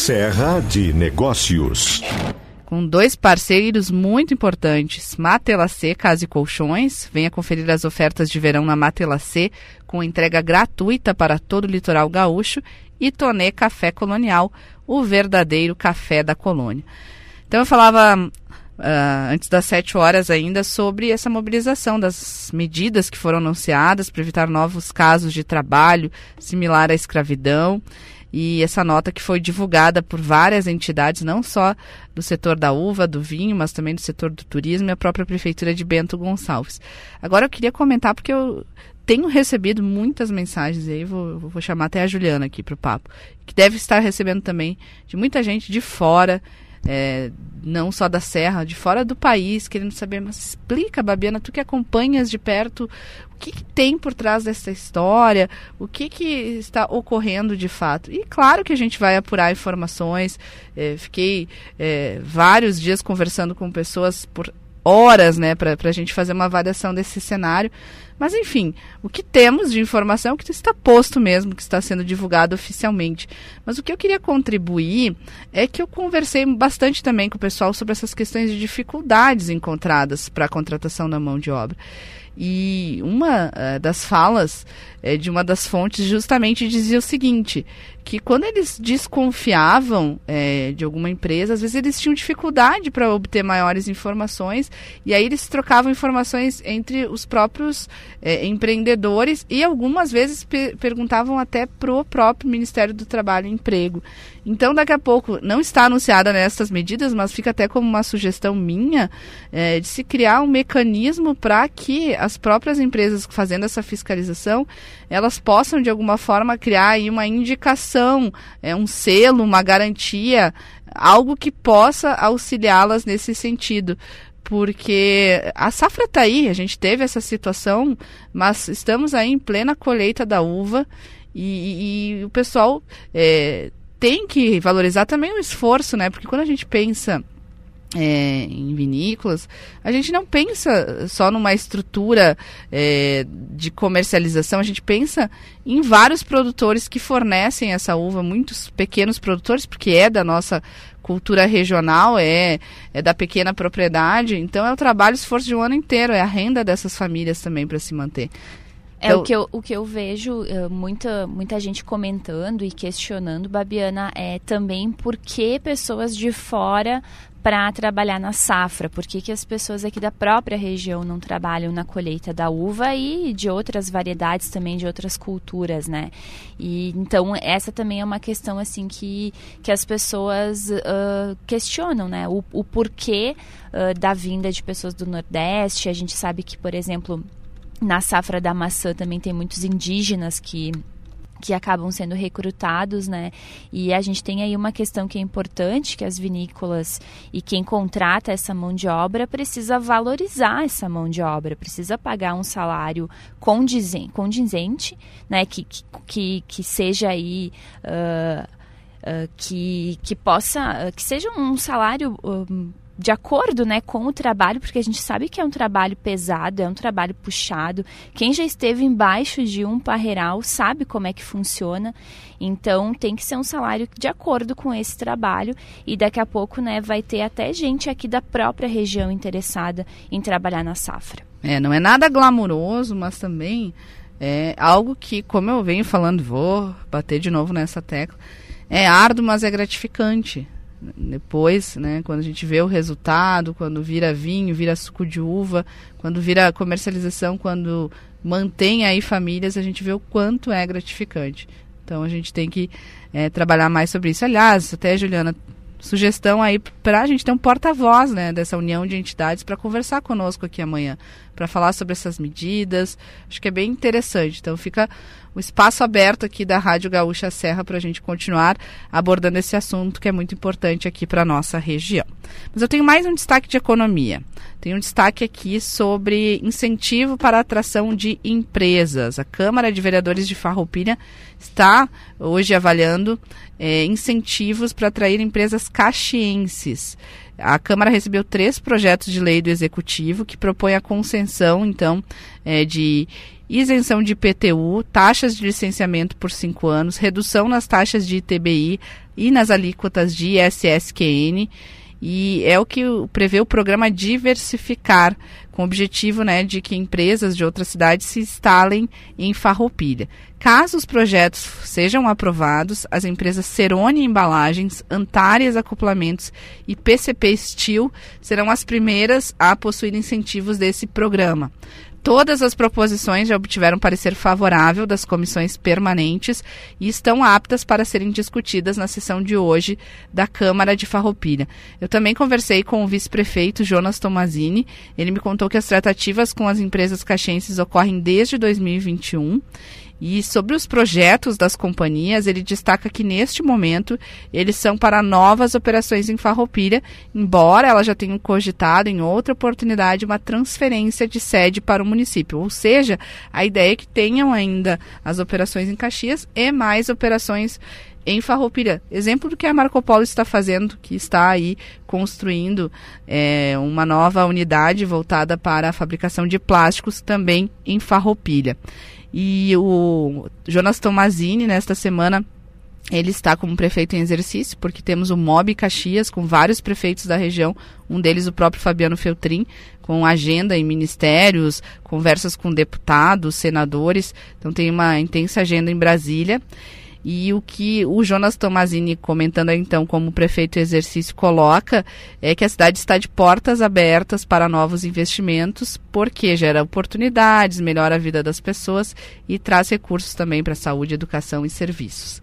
Serra de Negócios com dois parceiros muito importantes, Matelacê Casa e Colchões. Venha conferir as ofertas de verão na Matelacê, com entrega gratuita para todo o litoral gaúcho, e Tonê Café Colonial, o verdadeiro café da colônia. Então eu falava uh, antes das sete horas ainda sobre essa mobilização das medidas que foram anunciadas para evitar novos casos de trabalho similar à escravidão e essa nota que foi divulgada por várias entidades, não só do setor da uva, do vinho, mas também do setor do turismo e a própria prefeitura de Bento Gonçalves. Agora eu queria comentar porque eu tenho recebido muitas mensagens aí, vou, vou chamar até a Juliana aqui para o papo, que deve estar recebendo também de muita gente de fora é, não só da Serra, de fora do país, querendo saber, mas explica, Babiana, tu que acompanhas de perto, o que, que tem por trás dessa história, o que, que está ocorrendo de fato. E claro que a gente vai apurar informações, é, fiquei é, vários dias conversando com pessoas por horas, né, para a gente fazer uma avaliação desse cenário. Mas, enfim, o que temos de informação é que está posto mesmo, que está sendo divulgado oficialmente. Mas o que eu queria contribuir é que eu conversei bastante também com o pessoal sobre essas questões de dificuldades encontradas para a contratação da mão de obra. E uma uh, das falas é, de uma das fontes justamente dizia o seguinte: que quando eles desconfiavam é, de alguma empresa, às vezes eles tinham dificuldade para obter maiores informações, e aí eles trocavam informações entre os próprios é, empreendedores e algumas vezes pe perguntavam até para o próprio Ministério do Trabalho e Emprego. Então, daqui a pouco, não está anunciada nessas medidas, mas fica até como uma sugestão minha é, de se criar um mecanismo para que as próprias empresas fazendo essa fiscalização elas possam de alguma forma criar uma indicação, é, um selo, uma garantia, algo que possa auxiliá-las nesse sentido porque a safra está aí, a gente teve essa situação, mas estamos aí em plena colheita da uva e, e o pessoal é, tem que valorizar também o esforço, né? Porque quando a gente pensa é, em vinícolas, a gente não pensa só numa estrutura é, de comercialização, a gente pensa em vários produtores que fornecem essa uva, muitos pequenos produtores, porque é da nossa cultura regional, é, é da pequena propriedade, então é o trabalho, esforço de um ano inteiro, é a renda dessas famílias também para se manter. É então, o, que eu, o que eu vejo uh, muita, muita gente comentando e questionando, Babiana, é também por que pessoas de fora para trabalhar na safra? Por que, que as pessoas aqui da própria região não trabalham na colheita da uva e de outras variedades também, de outras culturas, né? E, então, essa também é uma questão, assim, que, que as pessoas uh, questionam, né? O, o porquê uh, da vinda de pessoas do Nordeste. A gente sabe que, por exemplo na safra da maçã também tem muitos indígenas que que acabam sendo recrutados, né? E a gente tem aí uma questão que é importante, que as vinícolas e quem contrata essa mão de obra precisa valorizar essa mão de obra, precisa pagar um salário condizente, condizente né? Que, que, que seja aí uh, uh, que, que possa, que seja um salário de acordo né, com o trabalho, porque a gente sabe que é um trabalho pesado, é um trabalho puxado. Quem já esteve embaixo de um parreiral sabe como é que funciona. Então tem que ser um salário de acordo com esse trabalho e daqui a pouco né, vai ter até gente aqui da própria região interessada em trabalhar na safra. É, não é nada glamuroso, mas também é algo que, como eu venho falando, vou bater de novo nessa tecla, é árduo, mas é gratificante. Depois, né, quando a gente vê o resultado, quando vira vinho, vira suco de uva, quando vira comercialização, quando mantém aí famílias, a gente vê o quanto é gratificante. Então a gente tem que é, trabalhar mais sobre isso. Aliás, até Juliana, sugestão aí para a gente ter um porta-voz né, dessa união de entidades para conversar conosco aqui amanhã, para falar sobre essas medidas. Acho que é bem interessante. Então fica o espaço aberto aqui da Rádio Gaúcha Serra para a gente continuar abordando esse assunto que é muito importante aqui para a nossa região. Mas eu tenho mais um destaque de economia. Tem um destaque aqui sobre incentivo para atração de empresas. A Câmara de Vereadores de Farroupilha está hoje avaliando é, incentivos para atrair empresas caxienses. A Câmara recebeu três projetos de lei do Executivo que propõem a concessão, então, é, de isenção de IPTU, taxas de licenciamento por cinco anos, redução nas taxas de ITBI e nas alíquotas de ISSQN e é o que prevê o programa Diversificar, com o objetivo né, de que empresas de outras cidades se instalem em Farroupilha. Caso os projetos sejam aprovados, as empresas Cerone Embalagens, Antares Acoplamentos e PCP Steel serão as primeiras a possuir incentivos desse programa. Todas as proposições já obtiveram parecer favorável das comissões permanentes e estão aptas para serem discutidas na sessão de hoje da Câmara de Farroupilha. Eu também conversei com o vice-prefeito Jonas Tomazini. Ele me contou que as tratativas com as empresas caxienses ocorrem desde 2021 e sobre os projetos das companhias, ele destaca que neste momento eles são para novas operações em Farroupilha, embora ela já tenha cogitado em outra oportunidade uma transferência de sede para o município. Ou seja, a ideia é que tenham ainda as operações em Caxias e mais operações em Farroupilha. Exemplo do que a Marco Polo está fazendo, que está aí construindo é, uma nova unidade voltada para a fabricação de plásticos também em Farroupilha. E o Jonas Tomazini, nesta semana, ele está como prefeito em exercício, porque temos o MOB Caxias, com vários prefeitos da região, um deles o próprio Fabiano Feltrin, com agenda em ministérios, conversas com deputados, senadores. Então tem uma intensa agenda em Brasília. E o que o Jonas Tomazini, comentando então como prefeito exercício, coloca é que a cidade está de portas abertas para novos investimentos, porque gera oportunidades, melhora a vida das pessoas e traz recursos também para saúde, educação e serviços.